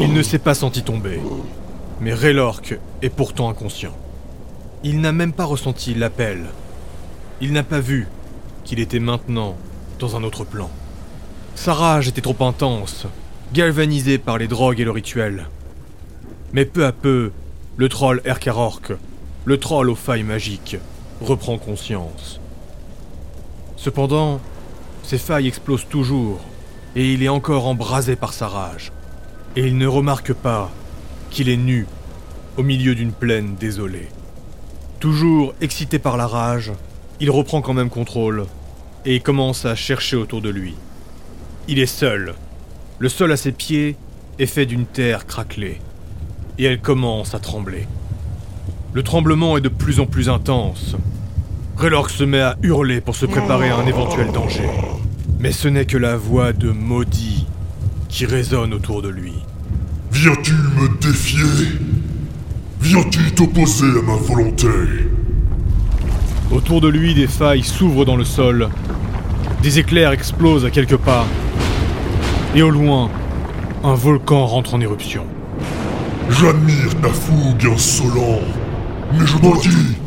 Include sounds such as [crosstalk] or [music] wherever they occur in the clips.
Il ne s'est pas senti tomber. Mais Raylork est pourtant inconscient. Il n'a même pas ressenti l'appel. Il n'a pas vu qu'il était maintenant dans un autre plan. Sa rage était trop intense, galvanisée par les drogues et le rituel. Mais peu à peu, le troll Erkarork, le troll aux failles magiques, reprend conscience. Cependant, ses failles explosent toujours, et il est encore embrasé par sa rage. Et il ne remarque pas qu'il est nu au milieu d'une plaine désolée. Toujours excité par la rage, il reprend quand même contrôle et commence à chercher autour de lui. Il est seul. Le sol à ses pieds est fait d'une terre craquelée. Et elle commence à trembler. Le tremblement est de plus en plus intense. Raylork se met à hurler pour se préparer à un éventuel danger. Mais ce n'est que la voix de Maudit qui résonne autour de lui. Viens-tu me défier? Viens-tu t'opposer à ma volonté? Autour de lui, des failles s'ouvrent dans le sol. Des éclairs explosent à quelques pas. Et au loin, un volcan rentre en éruption. J'admire ta fougue insolent, mais je dire,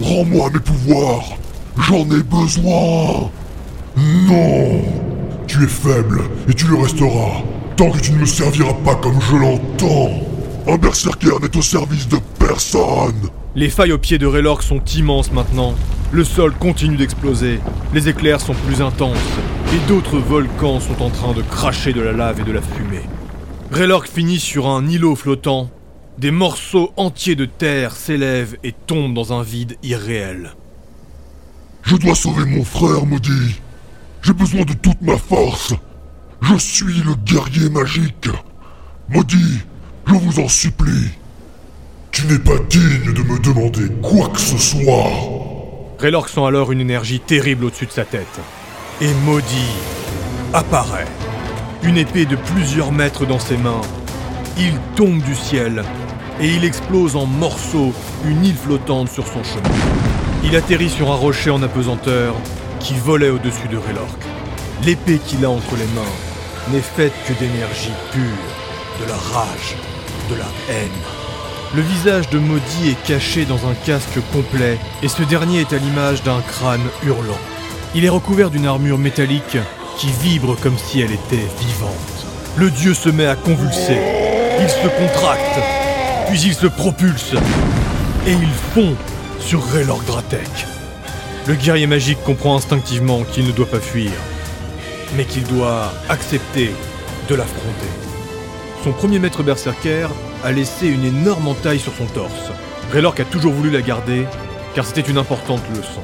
rends-moi mes pouvoirs, j'en ai besoin. Non, tu es faible et tu le resteras tant que tu ne me serviras pas comme je l'entends. Un berserker n'est au service de personne. Les failles au pied de Raylork sont immenses maintenant. Le sol continue d'exploser, les éclairs sont plus intenses, et d'autres volcans sont en train de cracher de la lave et de la fumée. Raylork finit sur un îlot flottant. Des morceaux entiers de terre s'élèvent et tombent dans un vide irréel. Je dois sauver mon frère, maudit. J'ai besoin de toute ma force. Je suis le guerrier magique. Maudit, je vous en supplie. Tu n'es pas digne de me demander quoi que ce soit. Raylork sent alors une énergie terrible au-dessus de sa tête. Et Maudit apparaît. Une épée de plusieurs mètres dans ses mains. Il tombe du ciel et il explose en morceaux une île flottante sur son chemin. Il atterrit sur un rocher en apesanteur qui volait au-dessus de Raylork. L'épée qu'il a entre les mains n'est faite que d'énergie pure, de la rage, de la haine. Le visage de Maudit est caché dans un casque complet, et ce dernier est à l'image d'un crâne hurlant. Il est recouvert d'une armure métallique qui vibre comme si elle était vivante. Le dieu se met à convulser, il se contracte, puis il se propulse, et il fond sur Raylord Dratek. Le guerrier magique comprend instinctivement qu'il ne doit pas fuir, mais qu'il doit accepter de l'affronter. Son premier maître berserker a laissé une énorme entaille sur son torse. Raylork a toujours voulu la garder, car c'était une importante leçon.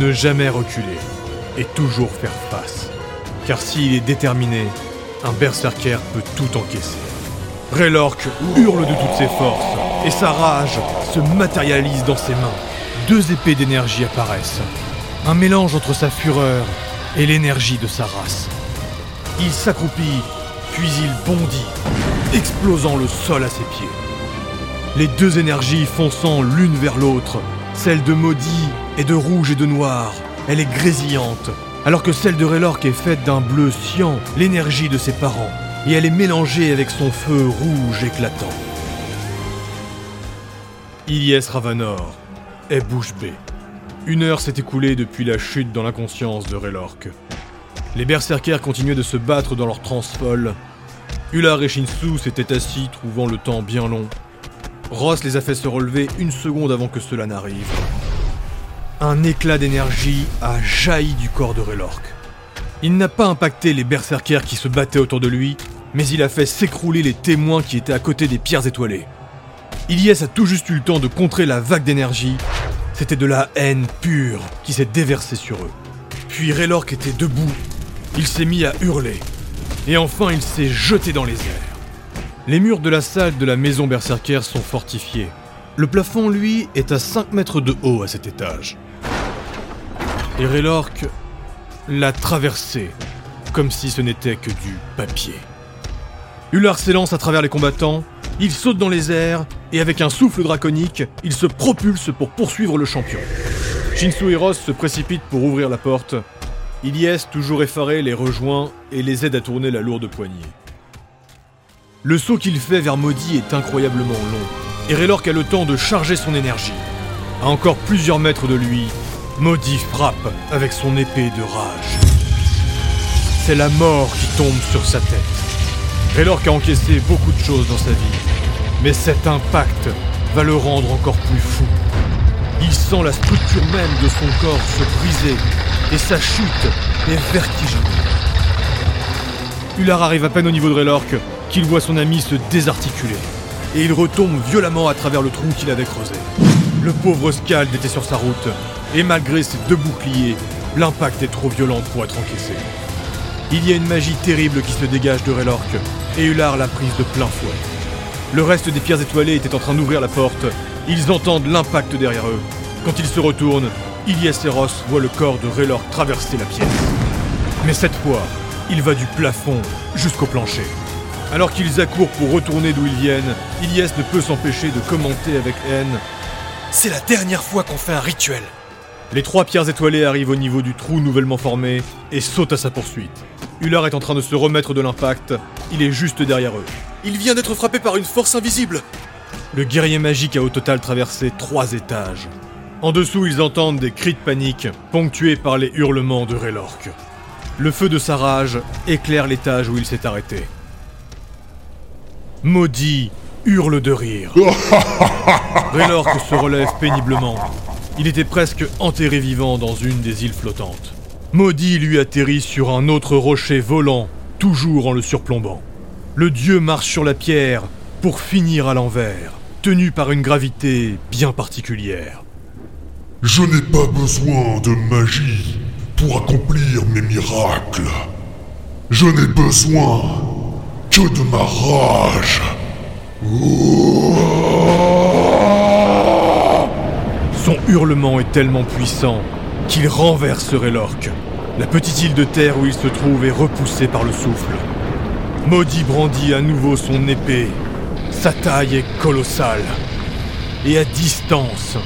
Ne jamais reculer, et toujours faire face. Car s'il est déterminé, un berserker peut tout encaisser. Raylork hurle de toutes ses forces, et sa rage se matérialise dans ses mains. Deux épées d'énergie apparaissent. Un mélange entre sa fureur et l'énergie de sa race. Il s'accroupit, puis il bondit, explosant le sol à ses pieds. Les deux énergies fonçant l'une vers l'autre, celle de Maudit est de rouge et de noir, elle est grésillante, alors que celle de Raylork est faite d'un bleu cyan, l'énergie de ses parents, et elle est mélangée avec son feu rouge éclatant. Ilyes Ravanor est bouche bée. Une heure s'est écoulée depuis la chute dans l'inconscience de Raylork. Les berserkers continuaient de se battre dans leur transe folle. Ular et Shinsu s'étaient assis, trouvant le temps bien long. Ross les a fait se relever une seconde avant que cela n'arrive. Un éclat d'énergie a jailli du corps de Raylork. Il n'a pas impacté les berserkers qui se battaient autour de lui, mais il a fait s'écrouler les témoins qui étaient à côté des pierres étoilées. Ilyes a tout juste eu le temps de contrer la vague d'énergie. C'était de la haine pure qui s'est déversée sur eux. Puis Raylork était debout. Il s'est mis à hurler. Et enfin, il s'est jeté dans les airs. Les murs de la salle de la maison berserker sont fortifiés. Le plafond, lui, est à 5 mètres de haut à cet étage. Et Raylork l'a traversé comme si ce n'était que du papier. Ular s'élance à travers les combattants, il saute dans les airs et avec un souffle draconique, il se propulse pour poursuivre le champion. Shinsu et Ross se précipitent pour ouvrir la porte, Ilyes, toujours effaré, les rejoint et les aide à tourner la lourde poignée. Le saut qu'il fait vers Maudit est incroyablement long, et Raylork a le temps de charger son énergie. À encore plusieurs mètres de lui, Maudit frappe avec son épée de rage. C'est la mort qui tombe sur sa tête. Raylork a encaissé beaucoup de choses dans sa vie, mais cet impact va le rendre encore plus fou. Il sent la structure même de son corps se briser et sa chute est vertigineuse. Ular arrive à peine au niveau de Raylork qu'il voit son ami se désarticuler et il retombe violemment à travers le trou qu'il avait creusé. Le pauvre Scald était sur sa route et malgré ses deux boucliers, l'impact est trop violent pour être encaissé. Il y a une magie terrible qui se dégage de Raylork et Ular l'a prise de plein fouet. Le reste des pierres étoilées était en train d'ouvrir la porte. Ils entendent l'impact derrière eux. Quand ils se retournent, Ilyes et Ross voient le corps de Raylork traverser la pièce. Mais cette fois, il va du plafond jusqu'au plancher. Alors qu'ils accourent pour retourner d'où ils viennent, Ilyes ne peut s'empêcher de commenter avec haine C'est la dernière fois qu'on fait un rituel. Les trois pierres étoilées arrivent au niveau du trou nouvellement formé et sautent à sa poursuite. Ular est en train de se remettre de l'impact, il est juste derrière eux. Il vient d'être frappé par une force invisible. Le guerrier magique a au total traversé trois étages. En dessous, ils entendent des cris de panique, ponctués par les hurlements de Raylork. Le feu de sa rage éclaire l'étage où il s'est arrêté. Maudit hurle de rire. [laughs] Raylork se relève péniblement. Il était presque enterré vivant dans une des îles flottantes. Maudit lui atterrit sur un autre rocher volant, toujours en le surplombant. Le dieu marche sur la pierre pour finir à l'envers, tenu par une gravité bien particulière. Je n'ai pas besoin de magie pour accomplir mes miracles. Je n'ai besoin que de ma rage. Son hurlement est tellement puissant qu'il renverse Raylork. La petite île de terre où il se trouve est repoussée par le souffle. Maudit brandit à nouveau son épée. Sa taille est colossale. Et à distance,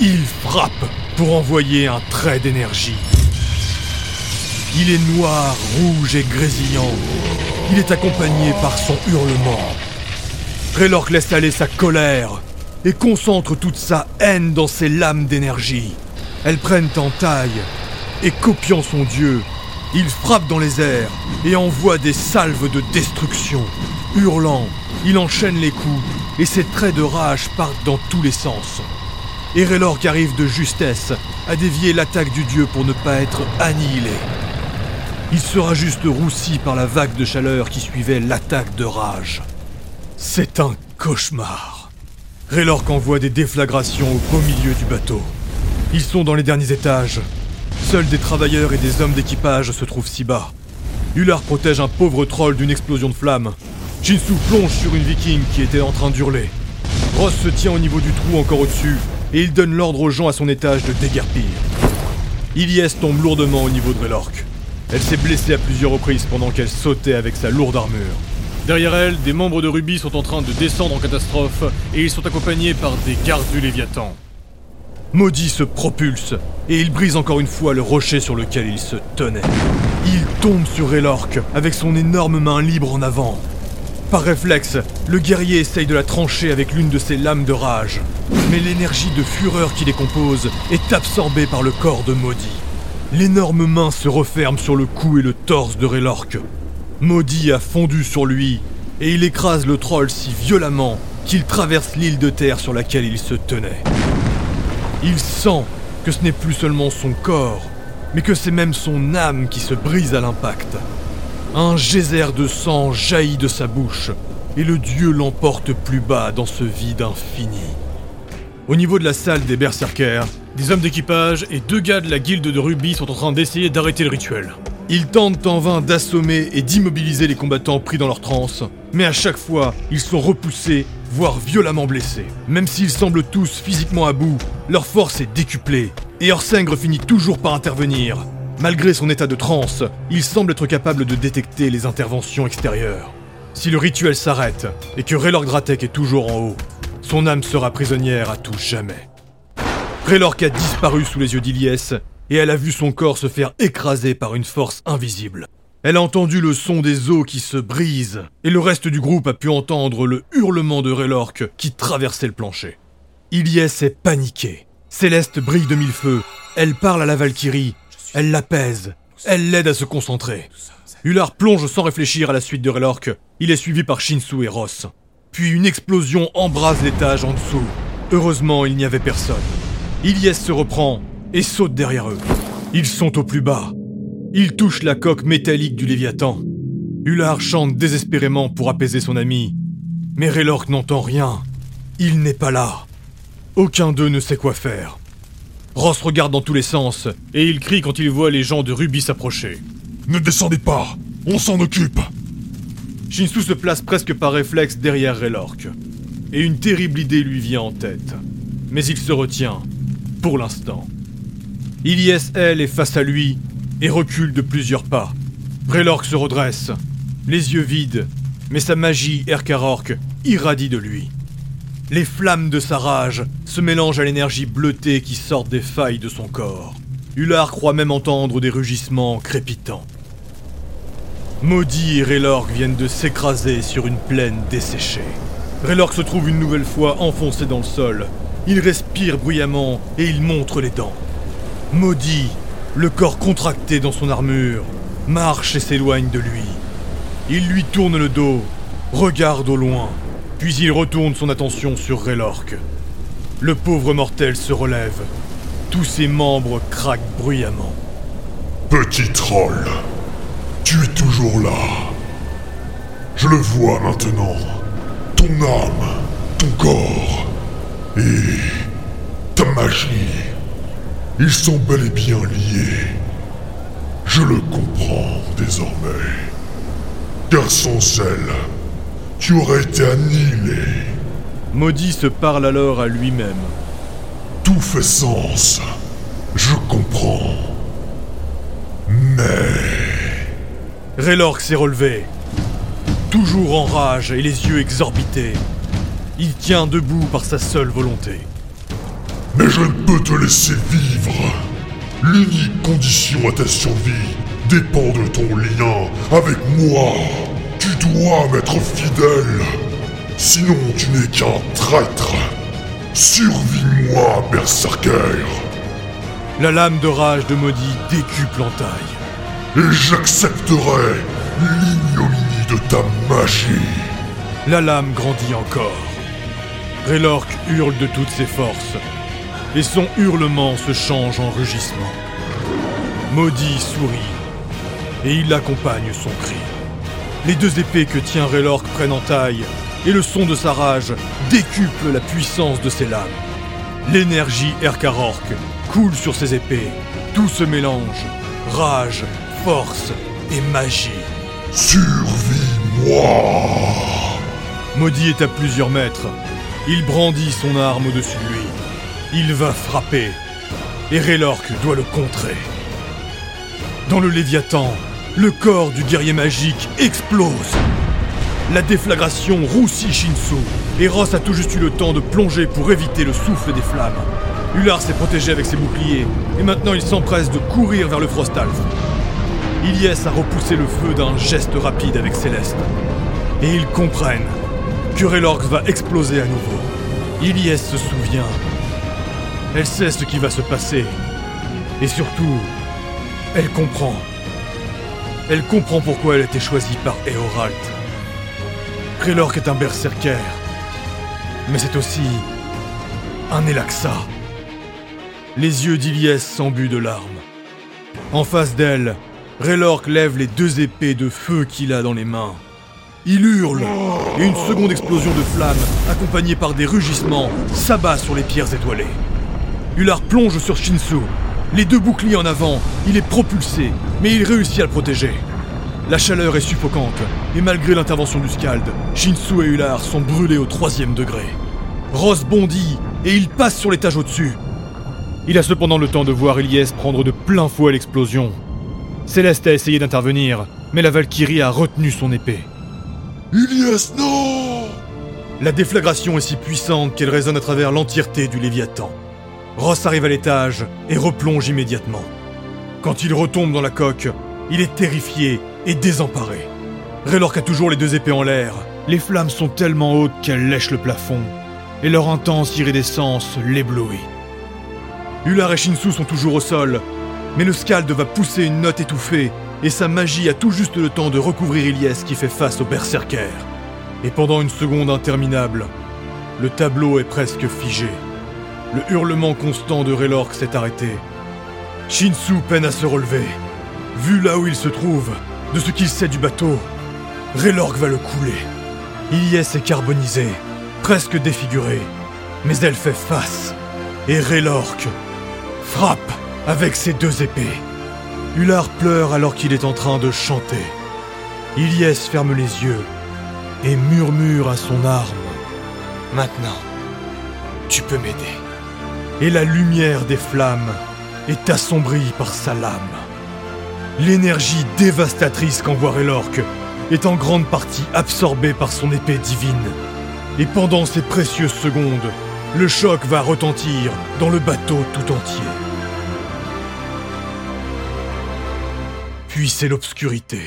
il frappe pour envoyer un trait d'énergie. Il est noir, rouge et grésillant. Il est accompagné par son hurlement. Raylork laisse aller sa colère et concentre toute sa haine dans ses lames d'énergie. Elles prennent en taille et copiant son dieu, il frappe dans les airs et envoie des salves de destruction. Hurlant, il enchaîne les coups et ses traits de rage partent dans tous les sens. Et Raylork arrive de justesse à dévier l'attaque du dieu pour ne pas être annihilé. Il sera juste roussi par la vague de chaleur qui suivait l'attaque de rage. C'est un cauchemar. Raylork envoie des déflagrations au beau milieu du bateau. Ils sont dans les derniers étages. Seuls des travailleurs et des hommes d'équipage se trouvent si bas. Ular protège un pauvre troll d'une explosion de flammes. Jinsu plonge sur une viking qui était en train d'hurler. Ross se tient au niveau du trou encore au-dessus et il donne l'ordre aux gens à son étage de déguerpir. Ilyes tombe lourdement au niveau de Raylork. Elle s'est blessée à plusieurs reprises pendant qu'elle sautait avec sa lourde armure. Derrière elle, des membres de Ruby sont en train de descendre en catastrophe et ils sont accompagnés par des gardes du Léviathan. Maudit se propulse et il brise encore une fois le rocher sur lequel il se tenait. Il tombe sur Raylork avec son énorme main libre en avant. Par réflexe, le guerrier essaye de la trancher avec l'une de ses lames de rage. Mais l'énergie de fureur qui les compose est absorbée par le corps de Maudit. L'énorme main se referme sur le cou et le torse de Raylork. Maudit a fondu sur lui et il écrase le troll si violemment qu'il traverse l'île de terre sur laquelle il se tenait. Il sent que ce n'est plus seulement son corps, mais que c'est même son âme qui se brise à l'impact. Un geyser de sang jaillit de sa bouche, et le dieu l'emporte plus bas dans ce vide infini. Au niveau de la salle des berserkers, des hommes d'équipage et deux gars de la guilde de Ruby sont en train d'essayer d'arrêter le rituel. Ils tentent en vain d'assommer et d'immobiliser les combattants pris dans leur transe, mais à chaque fois, ils sont repoussés, voire violemment blessés. Même s'ils semblent tous physiquement à bout, leur force est décuplée, et Orsengre finit toujours par intervenir. Malgré son état de transe, il semble être capable de détecter les interventions extérieures. Si le rituel s'arrête, et que Raylord Dratek est toujours en haut, son âme sera prisonnière à tout jamais. Raylork a disparu sous les yeux d'Iliès, et elle a vu son corps se faire écraser par une force invisible. Elle a entendu le son des os qui se brisent, et le reste du groupe a pu entendre le hurlement de Raylork qui traversait le plancher. Ilyes est paniqué. Céleste brille de mille feux. Elle parle à la Valkyrie. Elle l'apaise. Elle l'aide à se concentrer. Ular plonge sans réfléchir à la suite de Raylork. Il est suivi par Shinsu et Ross. Puis une explosion embrase l'étage en dessous. Heureusement, il n'y avait personne. Ilyes se reprend et saute derrière eux. Ils sont au plus bas. Ils touchent la coque métallique du Léviathan. Ular chante désespérément pour apaiser son ami. Mais Raylork n'entend rien. Il n'est pas là. Aucun d'eux ne sait quoi faire. Ross regarde dans tous les sens et il crie quand il voit les gens de Ruby s'approcher. Ne descendez pas On s'en occupe Shinsu se place presque par réflexe derrière Raylork. Et une terrible idée lui vient en tête. Mais il se retient, pour l'instant. Ilyes, elle, est face à lui et recule de plusieurs pas. Raylork se redresse, les yeux vides, mais sa magie Erkarork irradie de lui. Les flammes de sa rage se mélangent à l'énergie bleutée qui sort des failles de son corps. Ular croit même entendre des rugissements crépitants. Maudit et Raylork viennent de s'écraser sur une plaine desséchée. Raylork se trouve une nouvelle fois enfoncé dans le sol. Il respire bruyamment et il montre les dents. Maudit, le corps contracté dans son armure, marche et s'éloigne de lui. Il lui tourne le dos, regarde au loin, puis il retourne son attention sur Raylork. Le pauvre mortel se relève. Tous ses membres craquent bruyamment. Petit troll, tu es toujours là. Je le vois maintenant. Ton âme, ton corps et ta magie. Ils sont bel et bien liés. Je le comprends désormais. Car sans elle, tu aurais été annihilé. Maudit se parle alors à lui-même. Tout fait sens. Je comprends. Mais... Raylork s'est relevé. Toujours en rage et les yeux exorbités. Il tient debout par sa seule volonté. Mais je ne peux te laisser vivre. L'unique condition à ta survie dépend de ton lien avec moi. Tu dois m'être fidèle. Sinon, tu n'es qu'un traître. Survis-moi, berserker. La lame de rage de Maudit décuple en taille. Et j'accepterai l'ignominie de ta magie. La lame grandit encore. Raylork hurle de toutes ses forces, et son hurlement se change en rugissement. Maudit sourit, et il accompagne son cri. Les deux épées que tient Raylork prennent en taille, et le son de sa rage décuple la puissance de ses lames. L'énergie Erkarork coule sur ses épées. Tout se mélange. Rage, force et magie. Survis-moi. Maudit est à plusieurs mètres. Il brandit son arme au-dessus de lui. Il va frapper. Et Raylork doit le contrer. Dans le Léviathan, le corps du guerrier magique explose. La déflagration roussit Shinsu, et Ross a tout juste eu le temps de plonger pour éviter le souffle des flammes. Ular s'est protégé avec ses boucliers, et maintenant il s'empresse de courir vers le Frostalf. Ilyes a repoussé le feu d'un geste rapide avec Céleste. Et ils comprennent que Raylork va exploser à nouveau. Ilyes se souvient. Elle sait ce qui va se passer. Et surtout, elle comprend. Elle comprend pourquoi elle a été choisie par Eoralt. Raylork est un berserker. Mais c'est aussi un Elaxa. Les yeux d'Iliès s'embuent de larmes. En face d'elle, Raylork lève les deux épées de feu qu'il a dans les mains. Il hurle, et une seconde explosion de flammes, accompagnée par des rugissements, s'abat sur les pierres étoilées. Ular plonge sur Shinsu. Les deux boucliers en avant, il est propulsé, mais il réussit à le protéger. La chaleur est suffocante, et malgré l'intervention du Scald, Shinsu et Ular sont brûlés au troisième degré. Ross bondit, et il passe sur l'étage au-dessus. Il a cependant le temps de voir Ilyes prendre de plein fouet l'explosion. Céleste a essayé d'intervenir, mais la Valkyrie a retenu son épée. Ilias, non La déflagration est si puissante qu'elle résonne à travers l'entièreté du Léviathan. Ross arrive à l'étage et replonge immédiatement. Quand il retombe dans la coque, il est terrifié et désemparé. Raylork a toujours les deux épées en l'air. Les flammes sont tellement hautes qu'elles lèchent le plafond, et leur intense iridescence l'éblouit. Ular et Shinsu sont toujours au sol, mais le Scald va pousser une note étouffée, et sa magie a tout juste le temps de recouvrir Ilyes qui fait face au berserker. Et pendant une seconde interminable, le tableau est presque figé. Le hurlement constant de Raylork s'est arrêté. Shinsu peine à se relever. Vu là où il se trouve, de ce qu'il sait du bateau, Raylork va le couler. Ilyes est carbonisé, presque défiguré, mais elle fait face. Et Raylork frappe avec ses deux épées. Ular pleure alors qu'il est en train de chanter. Ilyes ferme les yeux et murmure à son arme. Maintenant, tu peux m'aider. Et la lumière des flammes est assombrie par sa lame. L'énergie dévastatrice qu'envoie Raylork est en grande partie absorbée par son épée divine. Et pendant ces précieuses secondes, le choc va retentir dans le bateau tout entier. Puis c'est l'obscurité.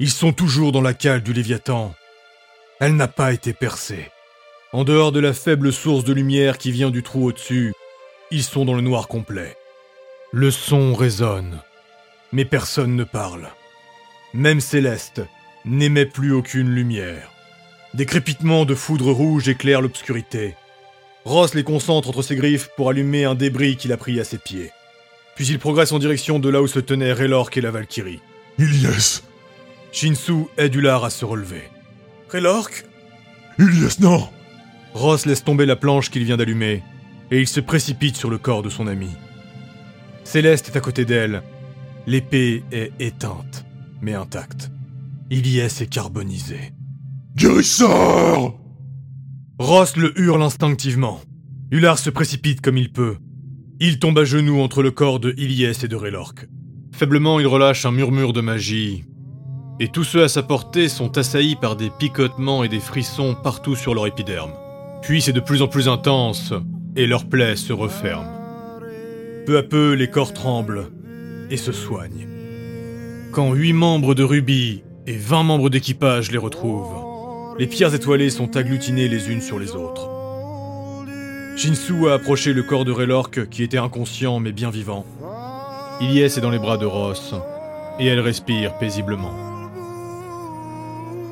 Ils sont toujours dans la cale du Léviathan. Elle n'a pas été percée. En dehors de la faible source de lumière qui vient du trou au-dessus, ils sont dans le noir complet. Le son résonne, mais personne ne parle. Même Céleste n'émet plus aucune lumière. Des crépitements de foudre rouge éclairent l'obscurité. Ross les concentre entre ses griffes pour allumer un débris qu'il a pris à ses pieds. Puis il progresse en direction de là où se tenaient Raylork et la Valkyrie. Ilyes Shinsu aide Ular à se relever. Raylork Ilyes, non Ross laisse tomber la planche qu'il vient d'allumer, et il se précipite sur le corps de son ami. Céleste est à côté d'elle. L'épée est éteinte, mais intacte. Ilyes est carbonisé. Guérisseur Ross le hurle instinctivement. Ular se précipite comme il peut. Il tombe à genoux entre le corps de Ilyes et de Raylork. Faiblement, il relâche un murmure de magie. Et tous ceux à sa portée sont assaillis par des picotements et des frissons partout sur leur épiderme. Puis c'est de plus en plus intense, et leurs plaies se referment. Peu à peu, les corps tremblent et se soignent. Quand huit membres de Ruby et vingt membres d'équipage les retrouvent, les pierres étoilées sont agglutinés les unes sur les autres. Shinsu a approché le corps de Raylork qui était inconscient mais bien vivant. Ilyes est dans les bras de Ross et elle respire paisiblement.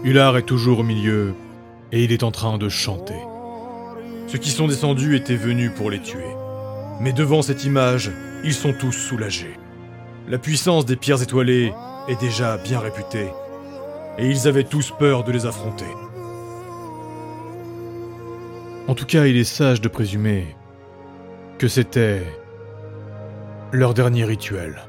Ular est toujours au milieu et il est en train de chanter. Ceux qui sont descendus étaient venus pour les tuer. Mais devant cette image, ils sont tous soulagés. La puissance des pierres étoilées est déjà bien réputée et ils avaient tous peur de les affronter. En tout cas, il est sage de présumer que c'était leur dernier rituel.